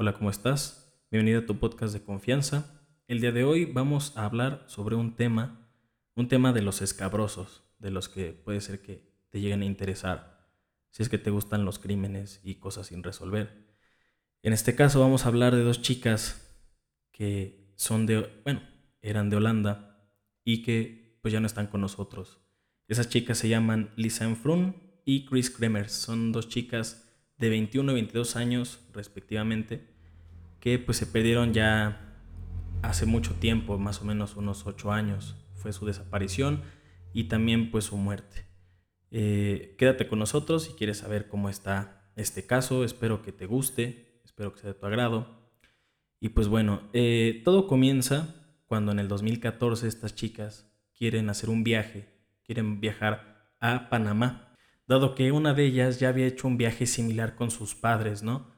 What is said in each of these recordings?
Hola, ¿cómo estás? Bienvenido a tu podcast de confianza. El día de hoy vamos a hablar sobre un tema, un tema de los escabrosos, de los que puede ser que te lleguen a interesar, si es que te gustan los crímenes y cosas sin resolver. En este caso vamos a hablar de dos chicas que son de, bueno, eran de Holanda y que pues ya no están con nosotros. Esas chicas se llaman Lisa Enfrun y Chris Kremers. Son dos chicas de 21 y 22 años respectivamente, que pues se perdieron ya hace mucho tiempo, más o menos unos 8 años. Fue su desaparición y también pues su muerte. Eh, quédate con nosotros si quieres saber cómo está este caso, espero que te guste, espero que sea de tu agrado. Y pues bueno, eh, todo comienza cuando en el 2014 estas chicas quieren hacer un viaje, quieren viajar a Panamá dado que una de ellas ya había hecho un viaje similar con sus padres, ¿no?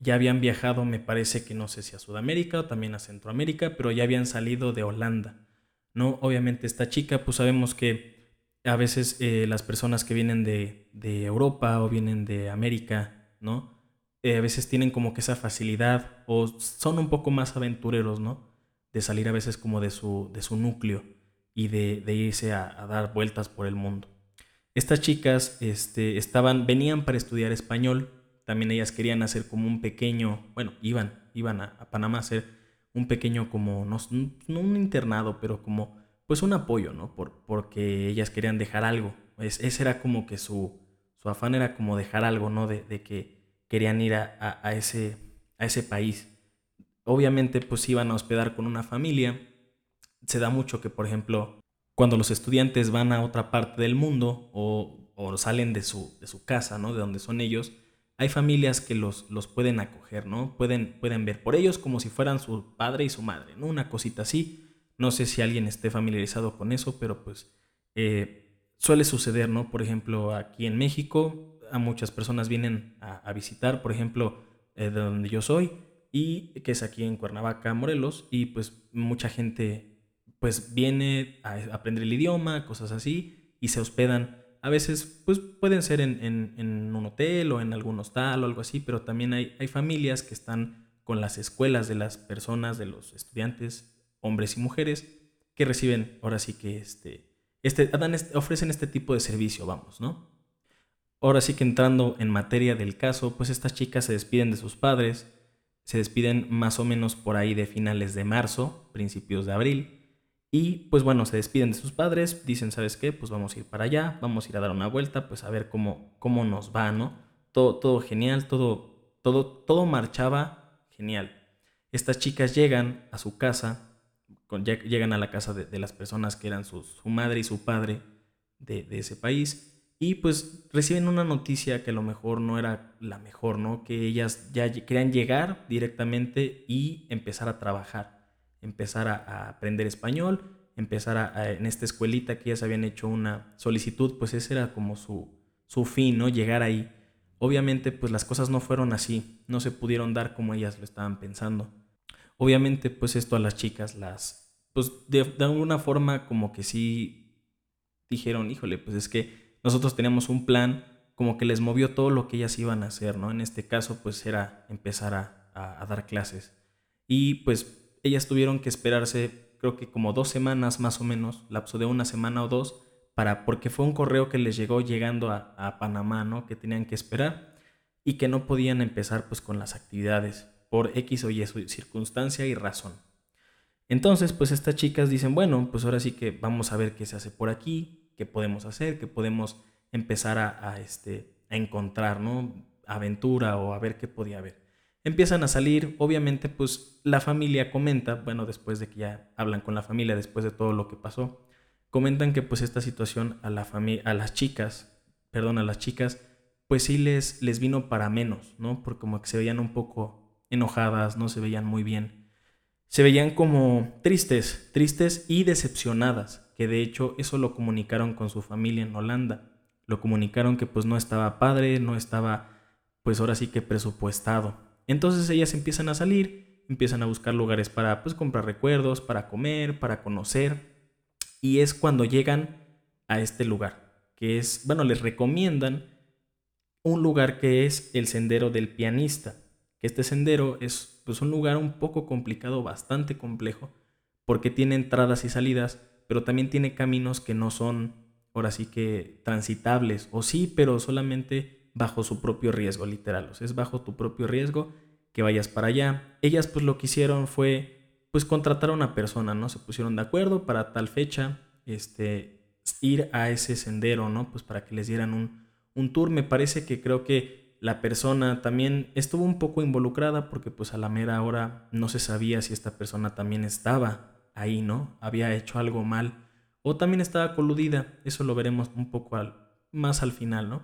Ya habían viajado, me parece que no sé si a Sudamérica o también a Centroamérica, pero ya habían salido de Holanda, ¿no? Obviamente esta chica, pues sabemos que a veces eh, las personas que vienen de, Europa o vienen de América, ¿no? Eh, a veces tienen como que esa facilidad o son un poco más aventureros, ¿no? De salir a veces como de su, de su núcleo y de, irse a dar vueltas por el mundo. Estas chicas este, estaban, venían para estudiar español, también ellas querían hacer como un pequeño, bueno, iban, iban a, Panamá a hacer un pequeño como, no, un internado, pero como pues un apoyo, ¿no? Por, porque ellas querían dejar algo. ese era como que su, su afán era como dejar algo, ¿no? De, que querían ir a, a, ese, a ese país. Obviamente pues iban a hospedar con una familia. Se da mucho que, por ejemplo, cuando los estudiantes van a otra parte del mundo o, salen de su, de su, casa, ¿no? De donde son ellos, hay familias que los, los pueden acoger, ¿no? Pueden, pueden ver por ellos como si fueran su padre y su madre, ¿no? Una cosita así. No sé si alguien esté familiarizado con eso, pero pues eh, suele suceder, ¿no? Por ejemplo, aquí en México, a muchas personas vienen a, visitar, por ejemplo, eh, de donde yo soy, y que es aquí en Cuernavaca, Morelos, y pues mucha gente pues viene a aprender el idioma, cosas así, y se hospedan. A veces, pues pueden ser en, un hotel o en algún hostal o algo así, pero también hay, familias que están con las escuelas de las personas, de los estudiantes, hombres y mujeres, que reciben ahora sí que este, este, ofrecen este tipo de servicio, vamos, ¿no? Ahora sí que entrando en materia del caso, pues estas chicas se despiden de sus padres, se despiden más o menos por ahí de finales de marzo, principios de abril, y pues bueno, se despiden de sus padres, dicen, ¿sabes qué? Pues vamos a ir para allá, vamos a ir a dar una vuelta, pues a ver cómo, cómo nos va, ¿no? Todo, todo genial, todo, todo, todo marchaba genial. Estas chicas llegan a su casa, llegan a la casa de, las personas que eran su, madre y su padre de, de, ese país y pues reciben una noticia que a lo mejor no era la mejor, ¿no? Que ellas ya querían llegar directamente y empezar a trabajar empezar a, aprender español, empezar a, en esta escuelita que ya se habían hecho una solicitud, pues ese era como su, su fin, ¿no? Llegar ahí. Obviamente, pues las cosas no fueron así, no se pudieron dar como ellas lo estaban pensando. Obviamente, pues esto a las chicas las, pues de, alguna forma como que sí dijeron, híjole, pues es que nosotros teníamos un plan, como que les movió todo lo que ellas iban a hacer, ¿no? En este caso, pues era empezar a, a dar clases. Y pues ellas tuvieron que esperarse, creo que como dos semanas más o menos, lapso de una semana o dos, para, porque fue un correo que les llegó llegando a, Panamá, ¿no? Que tenían que esperar y que no podían empezar pues con las actividades por X o Y circunstancia y razón. Entonces, pues estas chicas dicen, bueno, pues ahora sí que vamos a ver qué se hace por aquí, qué podemos hacer, qué podemos empezar a, a este, a encontrar, ¿no? Aventura o a ver qué podía haber. Empiezan a salir, obviamente pues la familia comenta, bueno, después de que ya hablan con la familia, después de todo lo que pasó, comentan que pues esta situación a, la a las chicas, perdón, a las chicas, pues sí les, les vino para menos, ¿no? Porque como que se veían un poco enojadas, no se veían muy bien. Se veían como tristes, tristes y decepcionadas, que de hecho eso lo comunicaron con su familia en Holanda. Lo comunicaron que pues no estaba padre, no estaba pues ahora sí que presupuestado. Entonces ellas empiezan a salir, empiezan a buscar lugares para pues comprar recuerdos, para comer, para conocer. Y es cuando llegan a este lugar, que es, bueno, les recomiendan un lugar que es el Sendero del Pianista. que este sendero es pues, un lugar un poco complicado, bastante complejo, porque tiene entradas y salidas, pero también tiene caminos que no son, ahora sí que, transitables, o sí, pero solamente bajo su propio riesgo, literal, o sea, es bajo tu propio riesgo que vayas para allá. Ellas pues lo que hicieron fue pues contratar a una persona, ¿no? Se pusieron de acuerdo para tal fecha, este, ir a ese sendero, ¿no? Pues para que les dieran un, un tour. Me parece que creo que la persona también estuvo un poco involucrada porque pues a la mera hora no se sabía si esta persona también estaba ahí, ¿no? Había hecho algo mal o también estaba coludida. Eso lo veremos un poco más al final, ¿no?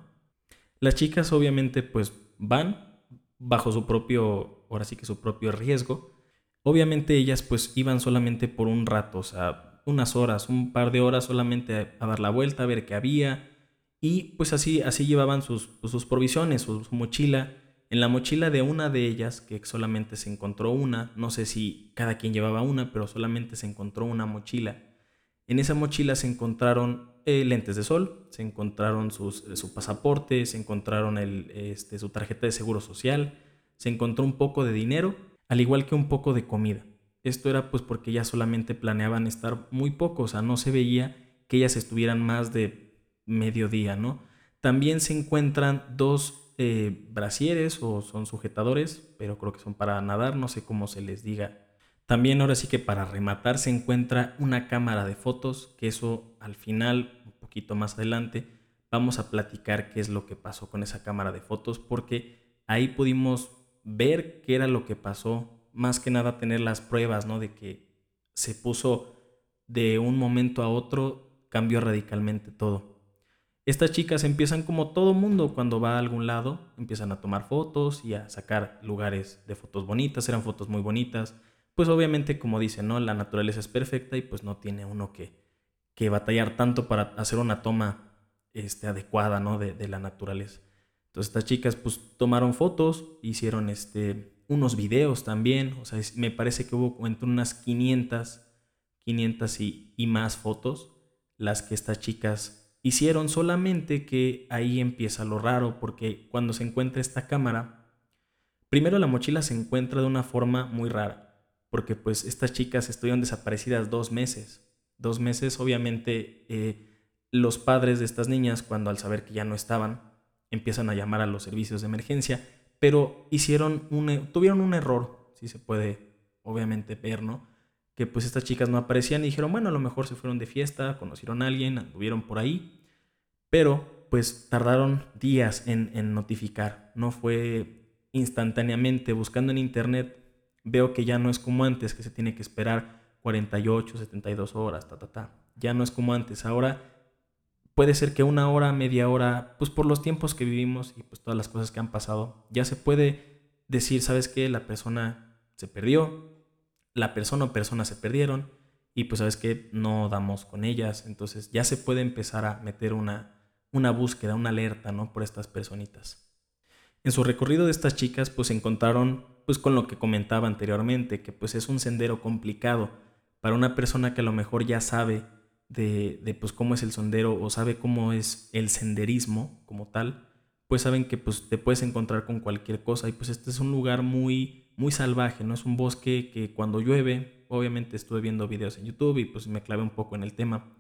Las chicas obviamente pues van bajo su propio, ahora sí que su propio riesgo. Obviamente ellas pues iban solamente por un rato, o sea, unas horas, un par de horas solamente a, dar la vuelta, a ver qué había. Y pues así, así llevaban sus, pues, sus provisiones, su, su mochila. En la mochila de una de ellas, que solamente se encontró una, no sé si cada quien llevaba una, pero solamente se encontró una mochila. En esa mochila se encontraron eh, lentes de sol, se encontraron sus, eh, su pasaporte, se encontraron el, este, su tarjeta de seguro social, se encontró un poco de dinero, al igual que un poco de comida. Esto era pues porque ya solamente planeaban estar muy poco, o sea, no se veía que ellas estuvieran más de mediodía, ¿no? También se encuentran dos eh, brasieres o son sujetadores, pero creo que son para nadar, no sé cómo se les diga también ahora sí que para rematar se encuentra una cámara de fotos, que eso al final, un poquito más adelante, vamos a platicar qué es lo que pasó con esa cámara de fotos, porque ahí pudimos ver qué era lo que pasó, más que nada tener las pruebas, ¿no? De que se puso de un momento a otro, cambió radicalmente todo. Estas chicas empiezan como todo mundo cuando va a algún lado, empiezan a tomar fotos y a sacar lugares de fotos bonitas, eran fotos muy bonitas, pues obviamente como dicen, ¿no? La naturaleza es perfecta y pues no tiene uno que, que batallar tanto para hacer una toma este, adecuada, ¿no? De, de, la naturaleza. Entonces estas chicas pues tomaron fotos, hicieron este, unos videos también, o sea, me parece que hubo entre unas 500, 500 y, y más fotos las que estas chicas hicieron, solamente que ahí empieza lo raro, porque cuando se encuentra esta cámara, primero la mochila se encuentra de una forma muy rara porque pues estas chicas estuvieron desaparecidas dos meses. Dos meses, obviamente, eh, los padres de estas niñas, cuando al saber que ya no estaban, empiezan a llamar a los servicios de emergencia, pero hicieron un, e, tuvieron un error, si se puede obviamente ver, ¿no? Que pues estas chicas no aparecían y dijeron, bueno, a lo mejor se fueron de fiesta, conocieron a alguien, anduvieron por ahí, pero pues tardaron días en, en notificar, no fue instantáneamente, buscando en internet veo que ya no es como antes, que se tiene que esperar 48, 72 horas, ta, ta, ta. Ya no es como antes. Ahora puede ser que una hora, media hora, pues por los tiempos que vivimos y pues todas las cosas que han pasado, ya se puede decir, ¿sabes qué? La persona se perdió, la persona o personas se perdieron y pues sabes que no damos con ellas. Entonces ya se puede empezar a meter una, una búsqueda, una alerta, ¿no? Por estas personitas. En su recorrido de estas chicas pues encontraron pues con lo que comentaba anteriormente, que pues es un sendero complicado para una persona que a lo mejor ya sabe de, de pues cómo es el sendero o sabe cómo es el senderismo como tal, pues saben que pues te puedes encontrar con cualquier cosa. Y pues este es un lugar muy muy salvaje, no es un bosque que cuando llueve, obviamente estuve viendo videos en YouTube y pues me clavé un poco en el tema,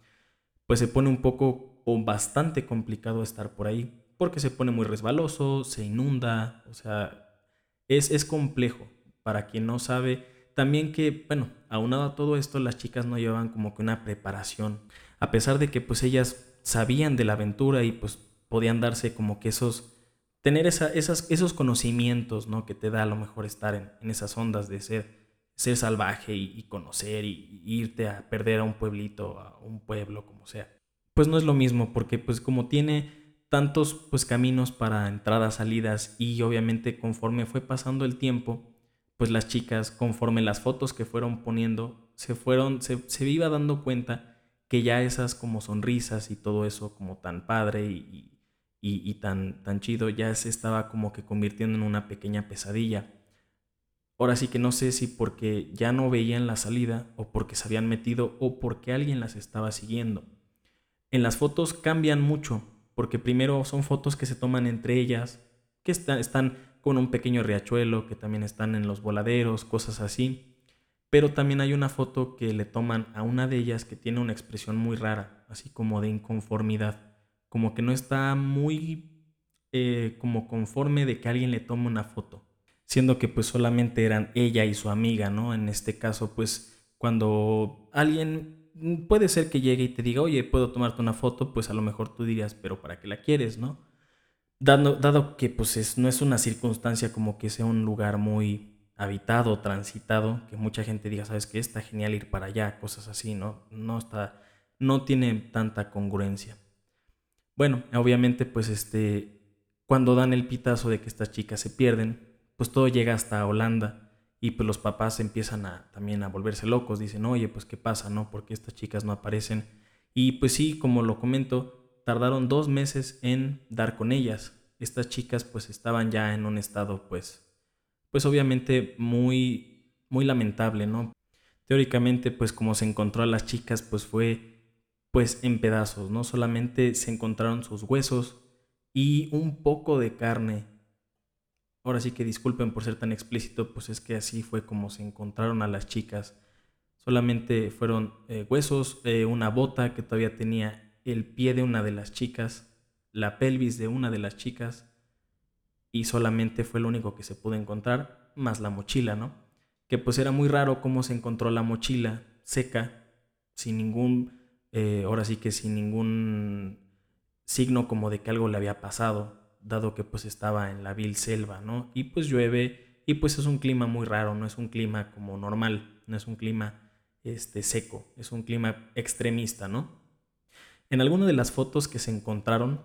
pues se pone un poco o bastante complicado estar por ahí porque se pone muy resbaloso, se inunda, o sea, es, complejo para quien no sabe. También que, bueno, aunado a todo esto, las chicas no llevaban como que una preparación. A pesar de que pues ellas sabían de la aventura y pues podían darse como que esos, tener esa, esas, esos conocimientos, ¿no? Que te da a lo mejor estar en, esas ondas de ser, ser salvaje y, conocer y, irte a perder a un pueblito, a un pueblo, como sea. Pues no es lo mismo, porque pues como tiene tantos pues caminos para entradas, salidas y obviamente conforme fue pasando el tiempo, pues las chicas conforme las fotos que fueron poniendo se fueron, se, iba dando cuenta que ya esas como sonrisas y todo eso como tan padre y, y, tan, tan chido ya se estaba como que convirtiendo en una pequeña pesadilla. Ahora sí que no sé si porque ya no veían la salida o porque se habían metido o porque alguien las estaba siguiendo. En las fotos cambian mucho porque primero son fotos que se toman entre ellas, que están, con un pequeño riachuelo que también están en los voladeros, cosas así. Pero también hay una foto que le toman a una de ellas que tiene una expresión muy rara, así como de inconformidad, como que no está muy eh, como conforme de que alguien le tome una foto, siendo que pues solamente eran ella y su amiga, ¿no? En este caso pues cuando alguien puede ser que llegue y te diga, oye, puedo tomarte una foto, pues a lo mejor tú dirías, pero ¿para qué la quieres, no? Dado, dado que pues no es una circunstancia como que sea un lugar muy habitado, transitado, que mucha gente diga, sabes que está genial ir para allá, cosas así, ¿no? No está, no tiene tanta congruencia. Bueno, obviamente, pues este, cuando dan el pitazo de que estas chicas se pierden, pues todo llega hasta Holanda y pues los papás empiezan a también a volverse locos, dicen, oye, pues qué pasa, ¿no? Porque estas chicas no aparecen. Y pues sí, como lo comento, tardaron dos meses en dar con ellas. Estas chicas pues estaban ya en un estado pues pues obviamente muy, muy lamentable, ¿no? Teóricamente, pues como se encontró a las chicas, pues fue pues en pedazos, ¿no? Solamente se encontraron sus huesos y un poco de carne. Ahora sí que disculpen por ser tan explícito, pues es que así fue como se encontraron a las chicas. Solamente fueron eh, huesos, eh, una bota que todavía tenía el pie de una de las chicas, la pelvis de una de las chicas, y solamente fue lo único que se pudo encontrar, más la mochila, ¿no? Que pues era muy raro cómo se encontró la mochila seca, sin ningún, eh, ahora sí que sin ningún signo como de que algo le había pasado, dado que pues estaba en la vil selva, ¿no? Y pues llueve y pues es un clima muy raro, no es un clima como normal, no es un clima este, seco, es un clima extremista, ¿no? En alguna de las fotos que se encontraron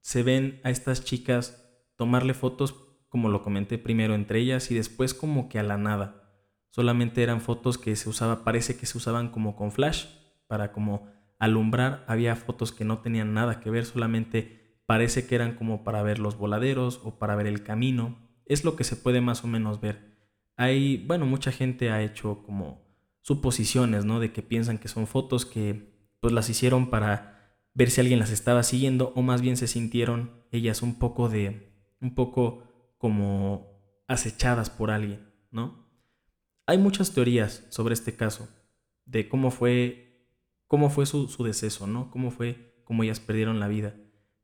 se ven a estas chicas tomarle fotos, como lo comenté primero, entre ellas y después como que a la nada. Solamente eran fotos que se usaba, parece que se usaban como con flash, para como alumbrar. Había fotos que no tenían nada que ver, solamente parece que eran como para ver los voladeros o para ver el camino. Es lo que se puede más o menos ver. Hay, bueno, mucha gente ha hecho como suposiciones, ¿no? De que piensan que son fotos que pues las hicieron para ver si alguien las estaba siguiendo o más bien se sintieron ellas un poco de un poco como acechadas por alguien, ¿no? Hay muchas teorías sobre este caso, de cómo fue, cómo fue su, deceso, ¿no? Cómo fue, cómo ellas perdieron la vida.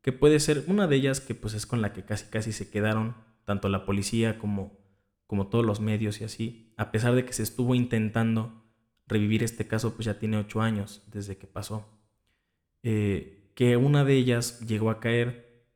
Que puede ser una de ellas que pues es con la que casi casi se quedaron, tanto la policía como, como todos los medios y así, a pesar de que se estuvo intentando revivir este caso, pues ya tiene ocho años desde que pasó. Eh, que una de ellas llegó a caer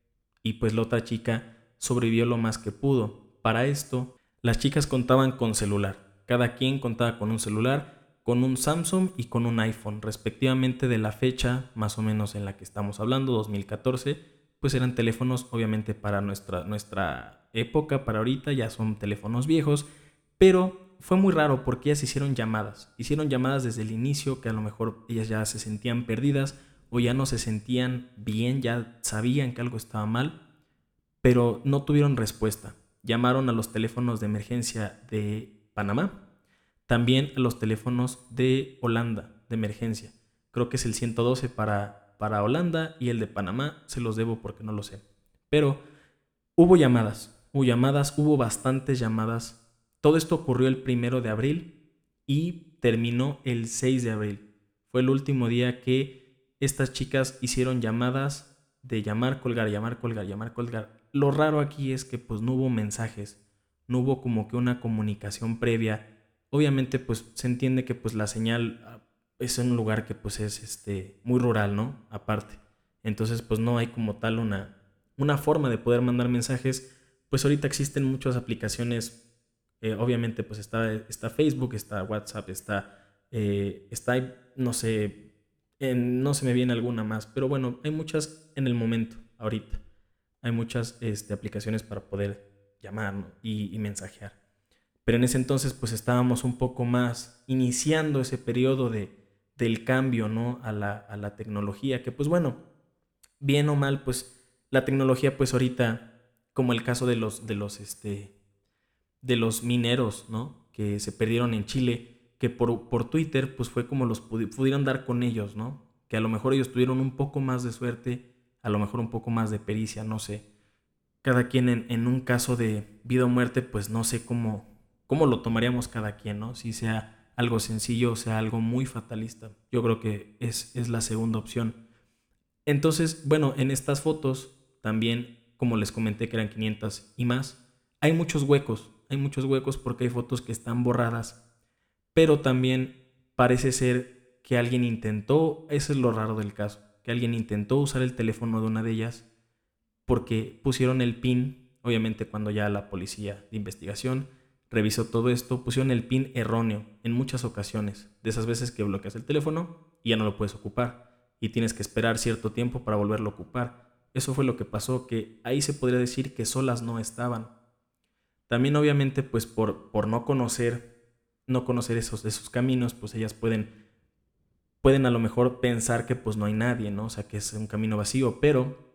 y pues la otra chica sobrevivió lo más que pudo. Para esto, las chicas contaban con celular. Cada quien contaba con un celular, con un Samsung y con un iPhone, respectivamente de la fecha más o menos en la que estamos hablando, 2014, pues eran teléfonos obviamente para nuestra, nuestra época, para ahorita ya son teléfonos viejos, pero fue muy raro porque ellas hicieron llamadas, hicieron llamadas desde el inicio que a lo mejor ellas ya se sentían perdidas o ya no se sentían bien, ya sabían que algo estaba mal pero no tuvieron respuesta. Llamaron a los teléfonos de emergencia de Panamá, también los teléfonos de Holanda de emergencia. Creo que es el 112 para, para Holanda y el de Panamá se los debo porque no lo sé. Pero hubo llamadas, hubo llamadas, hubo bastantes llamadas. Todo esto ocurrió el primero de abril y terminó el 6 de abril. Fue el último día que estas chicas hicieron llamadas de llamar, colgar, llamar, colgar, llamar, colgar lo raro aquí es que pues no hubo mensajes, no hubo como que una comunicación previa. Obviamente pues se entiende que pues la señal ah, es en un lugar que pues es este muy rural, ¿no? Aparte. Entonces pues no hay como tal una, una forma de poder mandar mensajes. Pues ahorita existen muchas aplicaciones. Eh, obviamente pues está, está Facebook, está WhatsApp, está, eh, está no sé, no se me viene alguna más. Pero bueno, hay muchas en el momento, ahorita hay muchas este, aplicaciones para poder llamar y, mensajear. Pero en ese entonces pues estábamos un poco más iniciando ese periodo de, del cambio ¿no? a, la, a la tecnología, que pues bueno, bien o mal, pues la tecnología pues ahorita, como el caso de los, de los, este, de los mineros, ¿no? Que se perdieron en Chile, que por, por Twitter pues fue como los pudieron dar con ellos, ¿no? Que a lo mejor ellos tuvieron un poco más de suerte a lo mejor un poco más de pericia, no sé. cada quien en, un caso de vida o muerte, pues no sé cómo, cómo lo tomaríamos cada quien, ¿no? Si sea algo sencillo o sea algo muy fatalista. Yo creo que es, es la segunda opción. Entonces, bueno, en estas fotos también, como les comenté que eran 500 y más, hay muchos huecos, hay muchos huecos porque hay fotos que están borradas, pero también parece ser que alguien intentó, eso es lo raro del caso, que alguien intentó usar el teléfono de una de ellas porque pusieron el pin, obviamente cuando ya la policía de investigación revisó todo esto, pusieron el pin erróneo en muchas ocasiones, de esas veces que bloqueas el teléfono y ya no lo puedes ocupar y tienes que esperar cierto tiempo para volverlo a ocupar. Eso fue lo que pasó, que ahí se podría decir que solas no estaban. También obviamente pues por, por no conocer, no conocer esos, esos caminos, pues ellas pueden, pueden a lo mejor pensar que pues no hay nadie, ¿no? O sea, que es un camino vacío, pero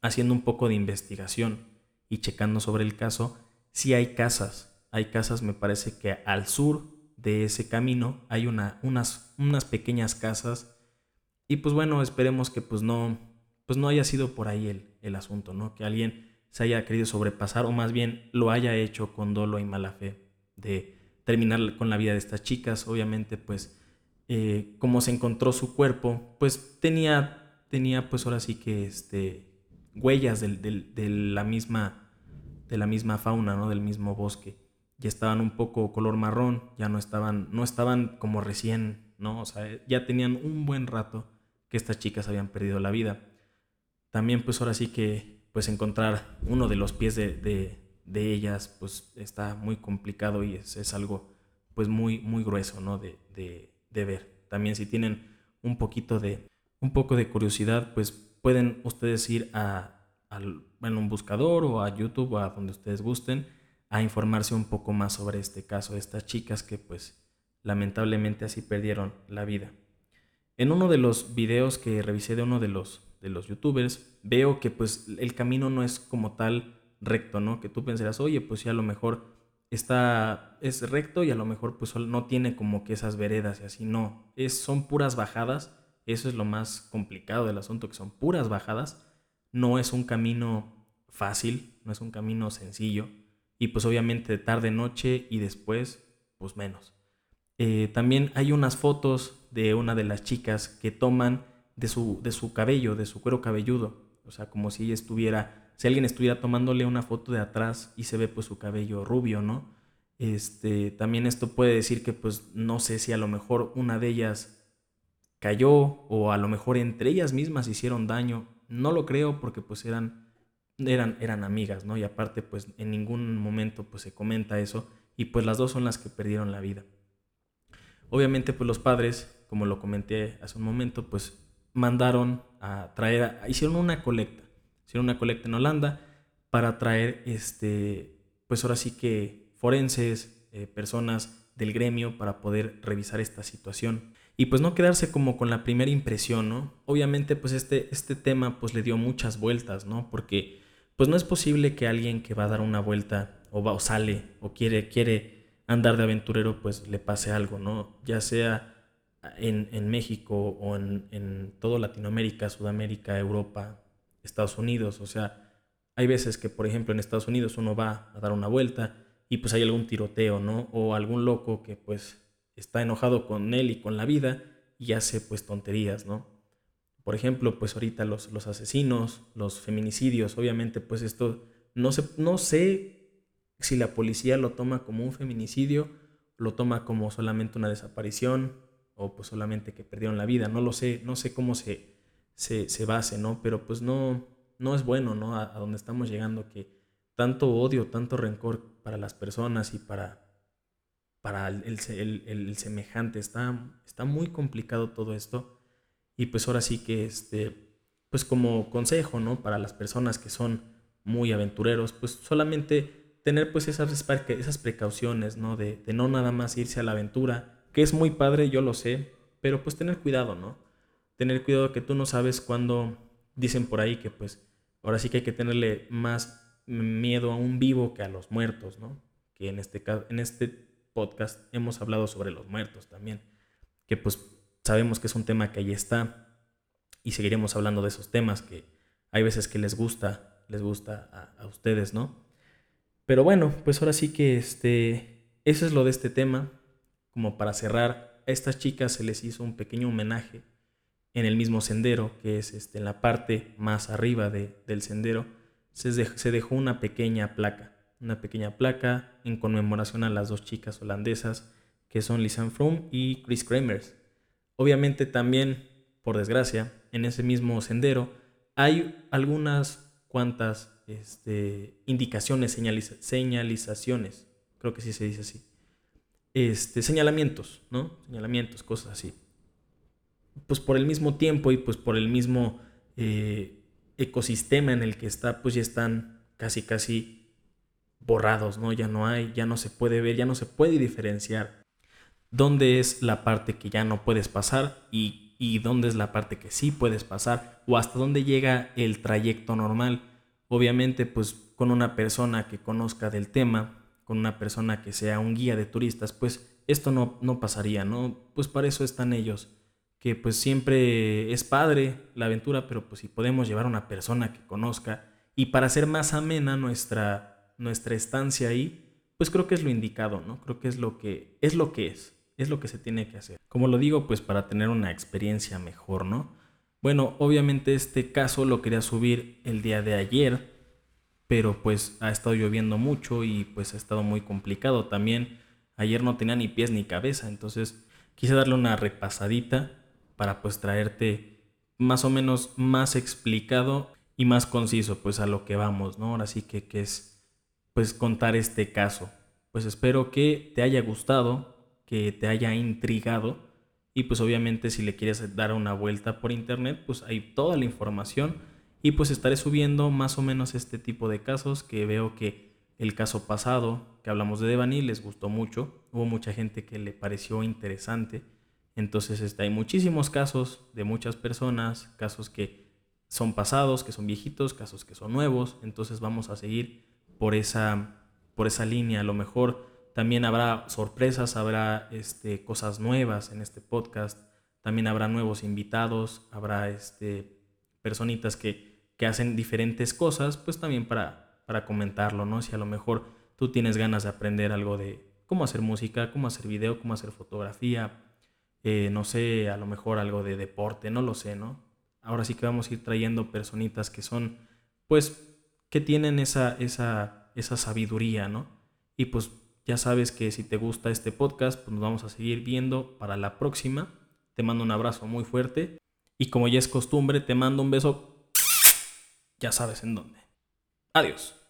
haciendo un poco de investigación y checando sobre el caso, sí hay casas. Hay casas, me parece que al sur de ese camino hay una, unas, unas pequeñas casas. Y pues bueno, esperemos que pues no, pues no haya sido por ahí el, el asunto, ¿no? Que alguien se haya querido sobrepasar o más bien lo haya hecho con dolo y mala fe de terminar con la vida de estas chicas. Obviamente, pues, eh, como se encontró su cuerpo, pues tenía, tenía pues ahora sí que este, huellas de, la misma, de la misma fauna, ¿no? Del mismo bosque. Ya estaban un poco color marrón, ya no estaban, no estaban como recién, ¿no? O sea, ya tenían un buen rato que estas chicas habían perdido la vida. También pues ahora sí que pues encontrar uno de los pies de, ellas pues está muy complicado y es, algo pues muy, muy grueso, ¿no? De, de ver. También si tienen un poquito de, un poco de curiosidad, pues pueden ustedes ir a, un buscador o a YouTube o a donde ustedes gusten a informarse un poco más sobre este caso de estas chicas que pues lamentablemente así perdieron la vida. En uno de los videos que revisé de uno de los, de los youtubers, veo que pues el camino no es como tal recto, ¿no? Que tú pensarás, oye, pues sí, a lo mejor está, es recto y a lo mejor pues no tiene como que esas veredas y así, no, es, son puras bajadas eso es lo más complicado del asunto, que son puras bajadas. No es un camino fácil, no es un camino sencillo. Y pues obviamente tarde, noche y después, pues menos. Eh, también hay unas fotos de una de las chicas que toman de su, de su cabello, de su cuero cabelludo. O sea, como si ella estuviera, si alguien estuviera tomándole una foto de atrás y se ve pues su cabello rubio, ¿no? Este, también esto puede decir que pues no sé si a lo mejor una de ellas cayó o a lo mejor entre ellas mismas hicieron daño. No lo creo porque pues eran, eran, eran amigas, ¿no? Y aparte pues en ningún momento pues se comenta eso y pues las dos son las que perdieron la vida. Obviamente pues los padres, como lo comenté hace un momento, pues mandaron a traer, hicieron una colecta, hicieron una colecta en Holanda para traer, este, pues ahora sí que forenses, eh, personas del gremio para poder revisar esta situación y pues no quedarse como con la primera impresión, ¿no? Obviamente pues este, este tema pues le dio muchas vueltas, ¿no? Porque pues no es posible que alguien que va a dar una vuelta o, va, o sale o quiere, quiere andar de aventurero pues le pase algo, ¿no? Ya sea en, México o en, en toda Latinoamérica, Sudamérica, Europa, Estados Unidos, o sea, hay veces que por ejemplo en Estados Unidos uno va a dar una vuelta y pues hay algún tiroteo, ¿no? O algún loco que pues está enojado con él y con la vida y hace pues tonterías, ¿no? Por ejemplo, pues ahorita los, los asesinos, los feminicidios, obviamente pues esto no sé, no sé si la policía lo toma como un feminicidio, lo toma como solamente una desaparición o pues solamente que perdieron la vida, no lo sé, no sé cómo se, se, base, ¿no? Pero pues no, no es bueno, ¿no? A, donde estamos llegando que tanto odio, tanto rencor para las personas y para para el, semejante. Está, está muy complicado todo esto. Y pues ahora sí que, este, pues como consejo, ¿no? Para las personas que son muy aventureros, pues solamente tener pues esas, esas precauciones, ¿no? De, de no nada más irse a la aventura, que es muy padre, yo lo sé, pero pues tener cuidado, ¿no? Tener cuidado que tú no sabes cuándo dicen por ahí que pues ahora sí que hay que tenerle más miedo a un vivo que a los muertos, ¿no? Que en este en este podcast hemos hablado sobre los muertos también, que pues sabemos que es un tema que ahí está y seguiremos hablando de esos temas que hay veces que les gusta les gusta a, ustedes, ¿no? Pero bueno, pues ahora sí que este, eso es lo de este tema. Como para cerrar, a estas chicas se les hizo un pequeño homenaje en el mismo sendero, que es este, en la parte más arriba del sendero, se dejó una pequeña placa, una pequeña placa en conmemoración a las dos chicas holandesas que son Lisanne Froome y Chris Kremers. Obviamente también, por desgracia, en ese mismo sendero hay algunas cuantas este, indicaciones, señalizaciones, creo que sí se dice así, este, señalamientos, ¿no? Señalamientos, cosas así. Pues por el mismo tiempo y pues por el mismo eh, ecosistema en el que está, pues ya están casi, casi borrados, ¿no? Ya no hay, ya no se puede ver, ya no se puede diferenciar dónde es la parte que ya no puedes pasar y, y dónde es la parte que sí puedes pasar o hasta dónde llega el trayecto normal. Obviamente, pues con una persona que conozca del tema, con una persona que sea un guía de turistas, pues esto no, no pasaría, ¿no? Pues para eso están ellos, que pues siempre es padre la aventura, pero pues si podemos llevar a una persona que conozca y para hacer más amena nuestra, nuestra estancia ahí, pues creo que es lo indicado, ¿no? Creo que es lo que es lo que es, es lo que se tiene que hacer. Como lo digo, pues para tener una experiencia mejor, ¿no? Bueno, obviamente este caso lo quería subir el día de ayer, pero pues ha estado lloviendo mucho y pues ha estado muy complicado. También ayer no tenía ni pies ni cabeza, entonces quise darle una repasadita para pues traerte más o menos más explicado y más conciso pues a lo que vamos, ¿no? Ahora sí que, que es pues contar este caso. Pues espero que te haya gustado, que te haya intrigado y pues obviamente si le quieres dar una vuelta por internet pues hay toda la información y pues estaré subiendo más o menos este tipo de casos que veo que el caso pasado que hablamos de Devani les gustó mucho. Hubo mucha gente que le pareció interesante. Entonces este, hay muchísimos casos de muchas personas, casos que son pasados, que son viejitos, casos que son nuevos. Entonces vamos a seguir por esa, por esa línea. A lo mejor también habrá sorpresas, habrá este, cosas nuevas en este podcast. También habrá nuevos invitados, habrá este, personitas que que hacen diferentes cosas, pues también para, para comentarlo, ¿no? Si a lo mejor tú tienes ganas de aprender algo de cómo hacer música, cómo hacer video, cómo hacer fotografía, eh, no sé, a lo mejor algo de deporte, no lo sé, ¿no? Ahora sí que vamos a ir trayendo personitas que son, pues, que tienen esa, esa, esa sabiduría, ¿no? Y pues ya sabes que si te gusta este podcast, pues nos vamos a seguir viendo para la próxima. Te mando un abrazo muy fuerte y como ya es costumbre, te mando un beso ya sabes en dónde. Adiós.